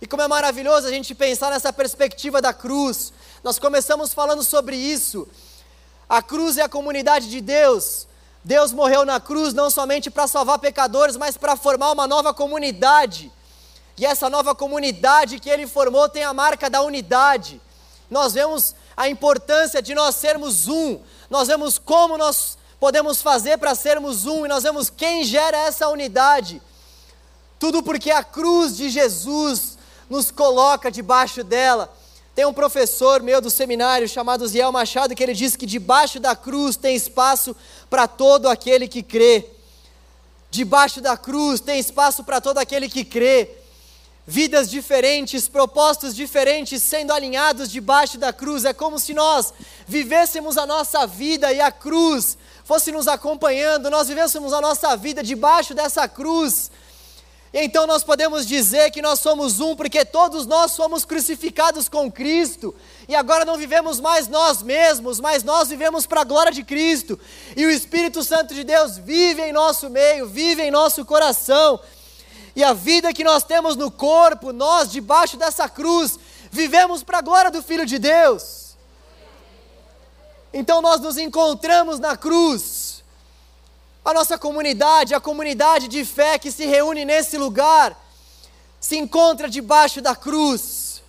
E como é maravilhoso a gente pensar nessa perspectiva da cruz. Nós começamos falando sobre isso. A cruz é a comunidade de Deus. Deus morreu na cruz não somente para salvar pecadores, mas para formar uma nova comunidade. E essa nova comunidade que ele formou tem a marca da unidade. Nós vemos a importância de nós sermos um, nós vemos como nós podemos fazer para sermos um, e nós vemos quem gera essa unidade. Tudo porque a cruz de Jesus nos coloca debaixo dela. Tem um professor meu do seminário chamado Ziel Machado que ele diz que debaixo da cruz tem espaço para todo aquele que crê. Debaixo da cruz tem espaço para todo aquele que crê vidas diferentes, propósitos diferentes sendo alinhados debaixo da cruz. É como se nós vivêssemos a nossa vida e a cruz fosse nos acompanhando, nós vivêssemos a nossa vida debaixo dessa cruz. Então nós podemos dizer que nós somos um, porque todos nós somos crucificados com Cristo, e agora não vivemos mais nós mesmos, mas nós vivemos para a glória de Cristo, e o Espírito Santo de Deus vive em nosso meio, vive em nosso coração, e a vida que nós temos no corpo, nós debaixo dessa cruz, vivemos para a glória do Filho de Deus. Então nós nos encontramos na cruz. A nossa comunidade, a comunidade de fé que se reúne nesse lugar, se encontra debaixo da cruz.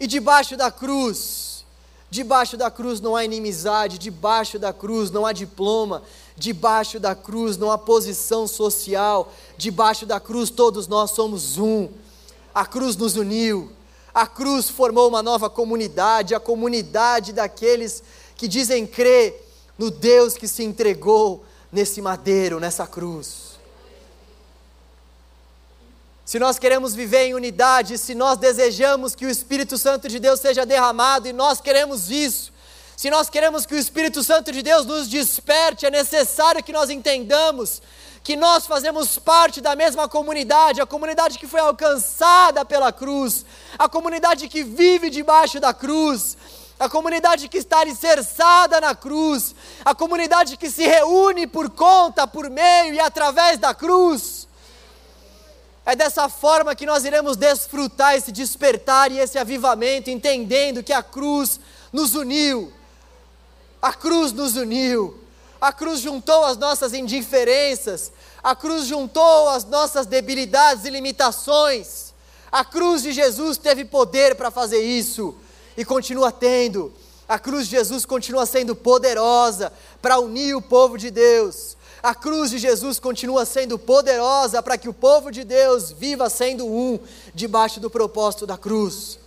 E debaixo da cruz, debaixo da cruz não há inimizade, debaixo da cruz não há diploma, debaixo da cruz não há posição social, debaixo da cruz todos nós somos um. A cruz nos uniu, a cruz formou uma nova comunidade, a comunidade daqueles que dizem crer no Deus que se entregou nesse madeiro, nessa cruz. Se nós queremos viver em unidade, se nós desejamos que o Espírito Santo de Deus seja derramado, e nós queremos isso, se nós queremos que o Espírito Santo de Deus nos desperte, é necessário que nós entendamos que nós fazemos parte da mesma comunidade, a comunidade que foi alcançada pela cruz, a comunidade que vive debaixo da cruz, a comunidade que está alicerçada na cruz, a comunidade que se reúne por conta, por meio e através da cruz. É dessa forma que nós iremos desfrutar esse despertar e esse avivamento, entendendo que a cruz nos uniu. A cruz nos uniu. A cruz juntou as nossas indiferenças. A cruz juntou as nossas debilidades e limitações. A cruz de Jesus teve poder para fazer isso e continua tendo. A cruz de Jesus continua sendo poderosa para unir o povo de Deus. A cruz de Jesus continua sendo poderosa para que o povo de Deus viva sendo um debaixo do propósito da cruz.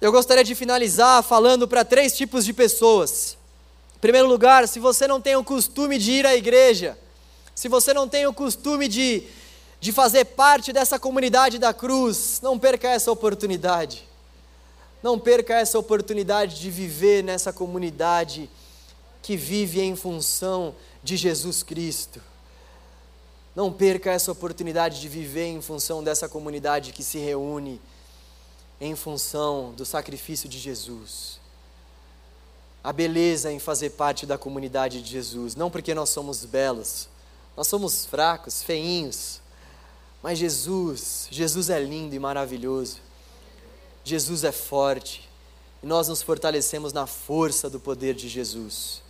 Eu gostaria de finalizar falando para três tipos de pessoas. Em primeiro lugar, se você não tem o costume de ir à igreja, se você não tem o costume de, de fazer parte dessa comunidade da cruz, não perca essa oportunidade. Não perca essa oportunidade de viver nessa comunidade que vive em função de Jesus Cristo. Não perca essa oportunidade de viver em função dessa comunidade que se reúne em função do sacrifício de Jesus. A beleza em fazer parte da comunidade de Jesus, não porque nós somos belos, nós somos fracos, feinhos, mas Jesus, Jesus é lindo e maravilhoso. Jesus é forte e nós nos fortalecemos na força do poder de Jesus.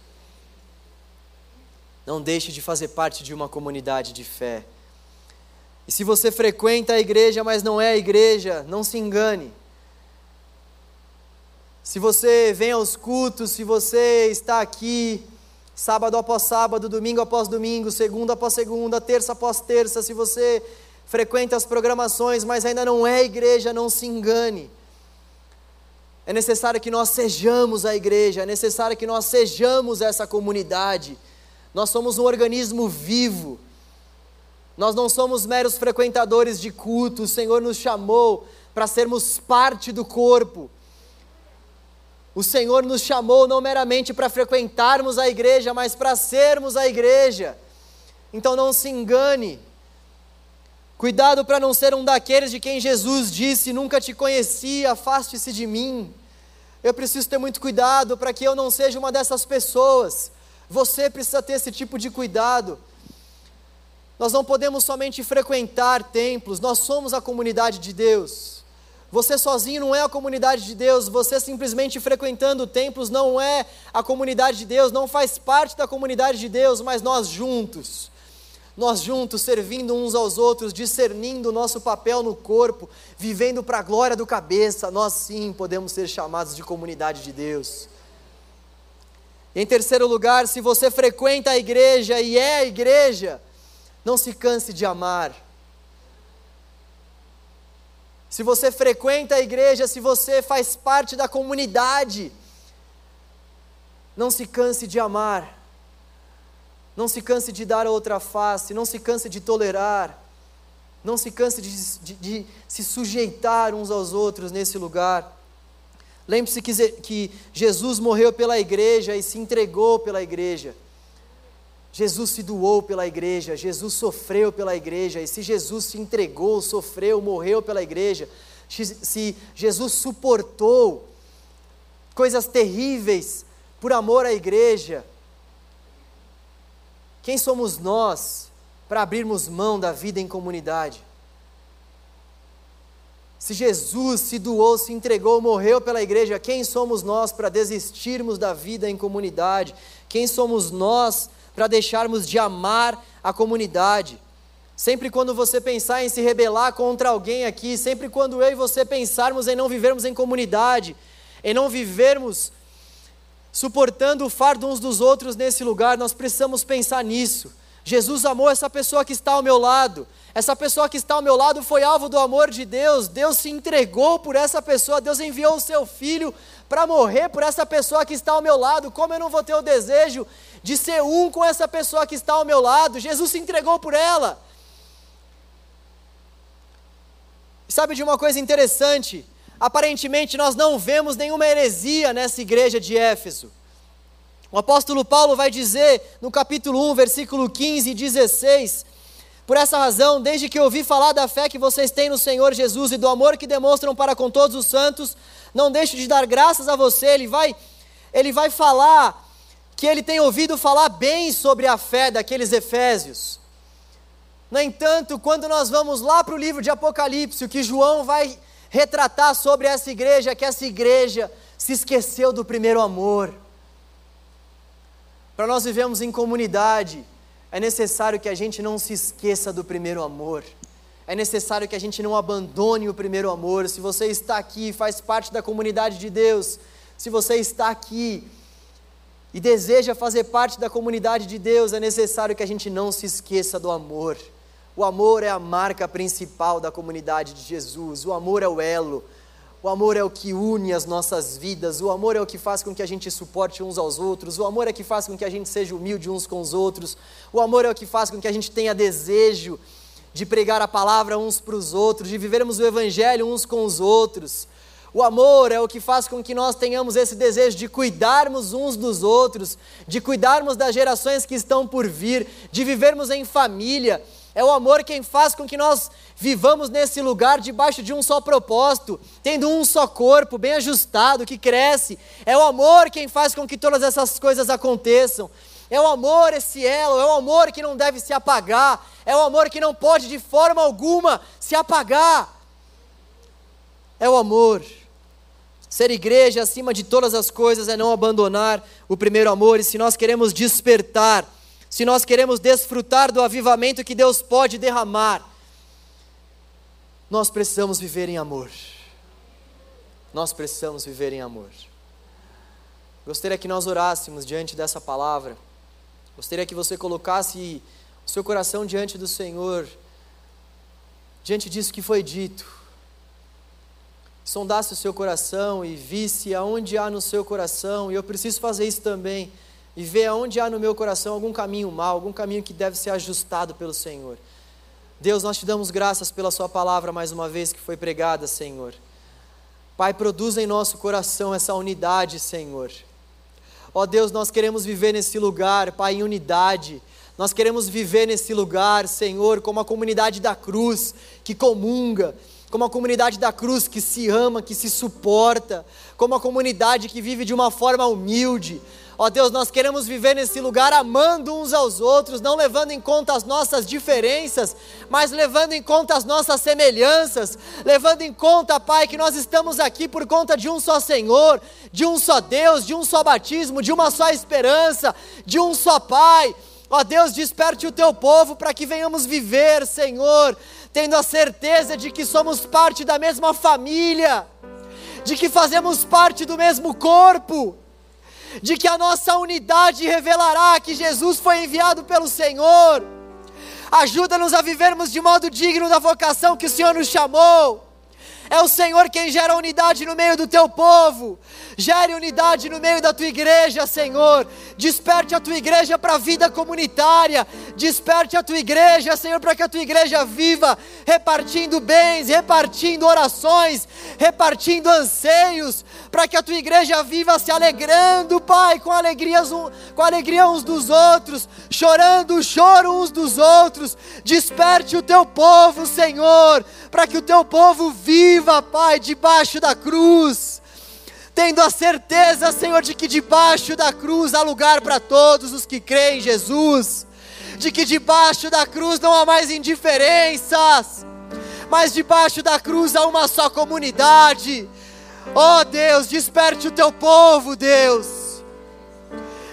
Não deixe de fazer parte de uma comunidade de fé. E se você frequenta a igreja, mas não é a igreja, não se engane. Se você vem aos cultos, se você está aqui sábado após sábado, domingo após domingo, segunda após segunda, terça após terça, se você frequenta as programações, mas ainda não é igreja, não se engane. É necessário que nós sejamos a igreja, é necessário que nós sejamos essa comunidade nós somos um organismo vivo. Nós não somos meros frequentadores de culto. O Senhor nos chamou para sermos parte do corpo. O Senhor nos chamou não meramente para frequentarmos a igreja, mas para sermos a igreja. Então não se engane. Cuidado para não ser um daqueles de quem Jesus disse: Nunca te conheci, afaste-se de mim. Eu preciso ter muito cuidado para que eu não seja uma dessas pessoas você precisa ter esse tipo de cuidado. Nós não podemos somente frequentar templos, nós somos a comunidade de Deus. Você sozinho não é a comunidade de Deus, você simplesmente frequentando templos não é a comunidade de Deus, não faz parte da comunidade de Deus, mas nós juntos, nós juntos, servindo uns aos outros, discernindo o nosso papel no corpo, vivendo para a glória do cabeça, nós sim podemos ser chamados de comunidade de Deus. Em terceiro lugar, se você frequenta a igreja e é a igreja, não se canse de amar. Se você frequenta a igreja, se você faz parte da comunidade, não se canse de amar. Não se canse de dar a outra face, não se canse de tolerar, não se canse de, de, de se sujeitar uns aos outros nesse lugar. Lembre-se que, que Jesus morreu pela igreja e se entregou pela igreja. Jesus se doou pela igreja, Jesus sofreu pela igreja, e se Jesus se entregou, sofreu, morreu pela igreja, se Jesus suportou coisas terríveis por amor à igreja, quem somos nós para abrirmos mão da vida em comunidade? Se Jesus se doou, se entregou, morreu pela igreja, quem somos nós para desistirmos da vida em comunidade? Quem somos nós para deixarmos de amar a comunidade? Sempre quando você pensar em se rebelar contra alguém aqui, sempre quando eu e você pensarmos em não vivermos em comunidade, em não vivermos suportando o fardo uns dos outros nesse lugar, nós precisamos pensar nisso. Jesus amou essa pessoa que está ao meu lado. Essa pessoa que está ao meu lado foi alvo do amor de Deus. Deus se entregou por essa pessoa. Deus enviou o seu filho para morrer por essa pessoa que está ao meu lado. Como eu não vou ter o desejo de ser um com essa pessoa que está ao meu lado? Jesus se entregou por ela. Sabe de uma coisa interessante? Aparentemente nós não vemos nenhuma heresia nessa igreja de Éfeso. O apóstolo Paulo vai dizer no capítulo 1, versículo 15 e 16: Por essa razão, desde que ouvi falar da fé que vocês têm no Senhor Jesus e do amor que demonstram para com todos os santos, não deixo de dar graças a você. Ele vai, ele vai falar que ele tem ouvido falar bem sobre a fé daqueles efésios. No entanto, quando nós vamos lá para o livro de Apocalipse, o que João vai retratar sobre essa igreja, que essa igreja se esqueceu do primeiro amor. Para nós vivemos em comunidade, é necessário que a gente não se esqueça do primeiro amor. É necessário que a gente não abandone o primeiro amor. Se você está aqui, faz parte da comunidade de Deus, se você está aqui e deseja fazer parte da comunidade de Deus, é necessário que a gente não se esqueça do amor. O amor é a marca principal da comunidade de Jesus, o amor é o elo, o amor é o que une as nossas vidas, o amor é o que faz com que a gente suporte uns aos outros, o amor é o que faz com que a gente seja humilde uns com os outros, o amor é o que faz com que a gente tenha desejo de pregar a palavra uns para os outros, de vivermos o evangelho uns com os outros. O amor é o que faz com que nós tenhamos esse desejo de cuidarmos uns dos outros, de cuidarmos das gerações que estão por vir, de vivermos em família, é o amor quem faz com que nós vivamos nesse lugar debaixo de um só propósito, tendo um só corpo, bem ajustado, que cresce. É o amor quem faz com que todas essas coisas aconteçam. É o amor esse elo, é o amor que não deve se apagar, é o amor que não pode de forma alguma se apagar. É o amor. Ser igreja acima de todas as coisas é não abandonar o primeiro amor, e se nós queremos despertar, se nós queremos desfrutar do avivamento que Deus pode derramar, nós precisamos viver em amor. Nós precisamos viver em amor. Gostaria que nós orássemos diante dessa palavra. Gostaria que você colocasse o seu coração diante do Senhor, diante disso que foi dito. Sondasse o seu coração e visse aonde há no seu coração, e eu preciso fazer isso também e ver aonde há no meu coração algum caminho mal, algum caminho que deve ser ajustado pelo Senhor. Deus, nós te damos graças pela Sua palavra mais uma vez que foi pregada, Senhor. Pai, produz em nosso coração essa unidade, Senhor. Ó Deus, nós queremos viver nesse lugar, Pai, em unidade. Nós queremos viver nesse lugar, Senhor, como a comunidade da cruz que comunga, como a comunidade da cruz que se ama, que se suporta, como a comunidade que vive de uma forma humilde, Ó Deus, nós queremos viver nesse lugar amando uns aos outros, não levando em conta as nossas diferenças, mas levando em conta as nossas semelhanças, levando em conta, Pai, que nós estamos aqui por conta de um só Senhor, de um só Deus, de um só batismo, de uma só esperança, de um só Pai. Ó Deus, desperte o teu povo para que venhamos viver, Senhor, tendo a certeza de que somos parte da mesma família, de que fazemos parte do mesmo corpo de que a nossa unidade revelará que Jesus foi enviado pelo Senhor. Ajuda-nos a vivermos de modo digno da vocação que o Senhor nos chamou. É o Senhor quem gera unidade no meio do teu povo. Gere unidade no meio da tua igreja, Senhor. Desperte a tua igreja para a vida comunitária. Desperte a tua igreja, Senhor, para que a tua igreja viva, repartindo bens, repartindo orações, repartindo anseios, para que a tua igreja viva se alegrando, Pai, com alegrias com alegria uns dos outros, chorando o choro uns dos outros. Desperte o teu povo, Senhor, para que o teu povo viva, Pai, debaixo da cruz. Tendo a certeza, Senhor, de que debaixo da cruz há lugar para todos os que creem em Jesus, de que debaixo da cruz não há mais indiferenças, mas debaixo da cruz há uma só comunidade. Oh Deus, desperte o teu povo, Deus.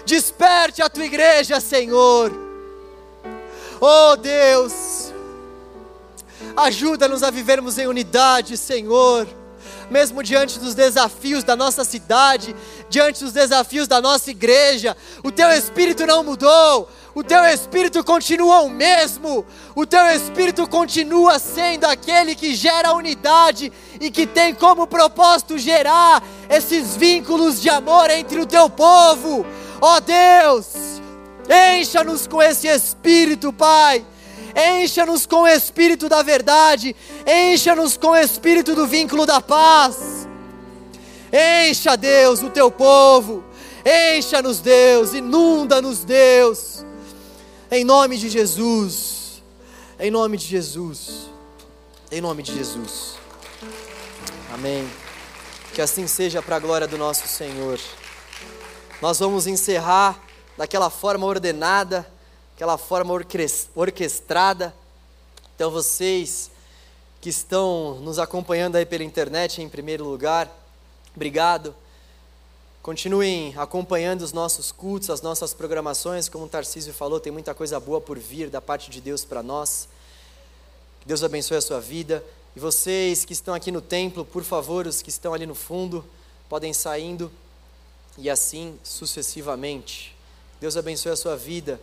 Desperte a tua igreja, Senhor. Oh Deus, Ajuda-nos a vivermos em unidade, Senhor. Mesmo diante dos desafios da nossa cidade, diante dos desafios da nossa igreja, o teu espírito não mudou, o teu espírito continua o mesmo, o teu espírito continua sendo aquele que gera unidade e que tem como propósito gerar esses vínculos de amor entre o teu povo. Ó oh Deus, encha-nos com esse espírito, Pai encha-nos com o espírito da verdade, encha-nos com o espírito do vínculo da paz. Encha, Deus, o teu povo, encha-nos, Deus, inunda-nos, Deus, em nome de Jesus, em nome de Jesus, em nome de Jesus. Amém. Que assim seja para a glória do nosso Senhor. Nós vamos encerrar daquela forma ordenada aquela forma orquestrada, Então, vocês que estão nos acompanhando aí pela internet, em primeiro lugar, obrigado. Continuem acompanhando os nossos cultos, as nossas programações, como o Tarcísio falou, tem muita coisa boa por vir da parte de Deus para nós. Que Deus abençoe a sua vida. E vocês que estão aqui no templo, por favor, os que estão ali no fundo, podem saindo e assim sucessivamente. Deus abençoe a sua vida.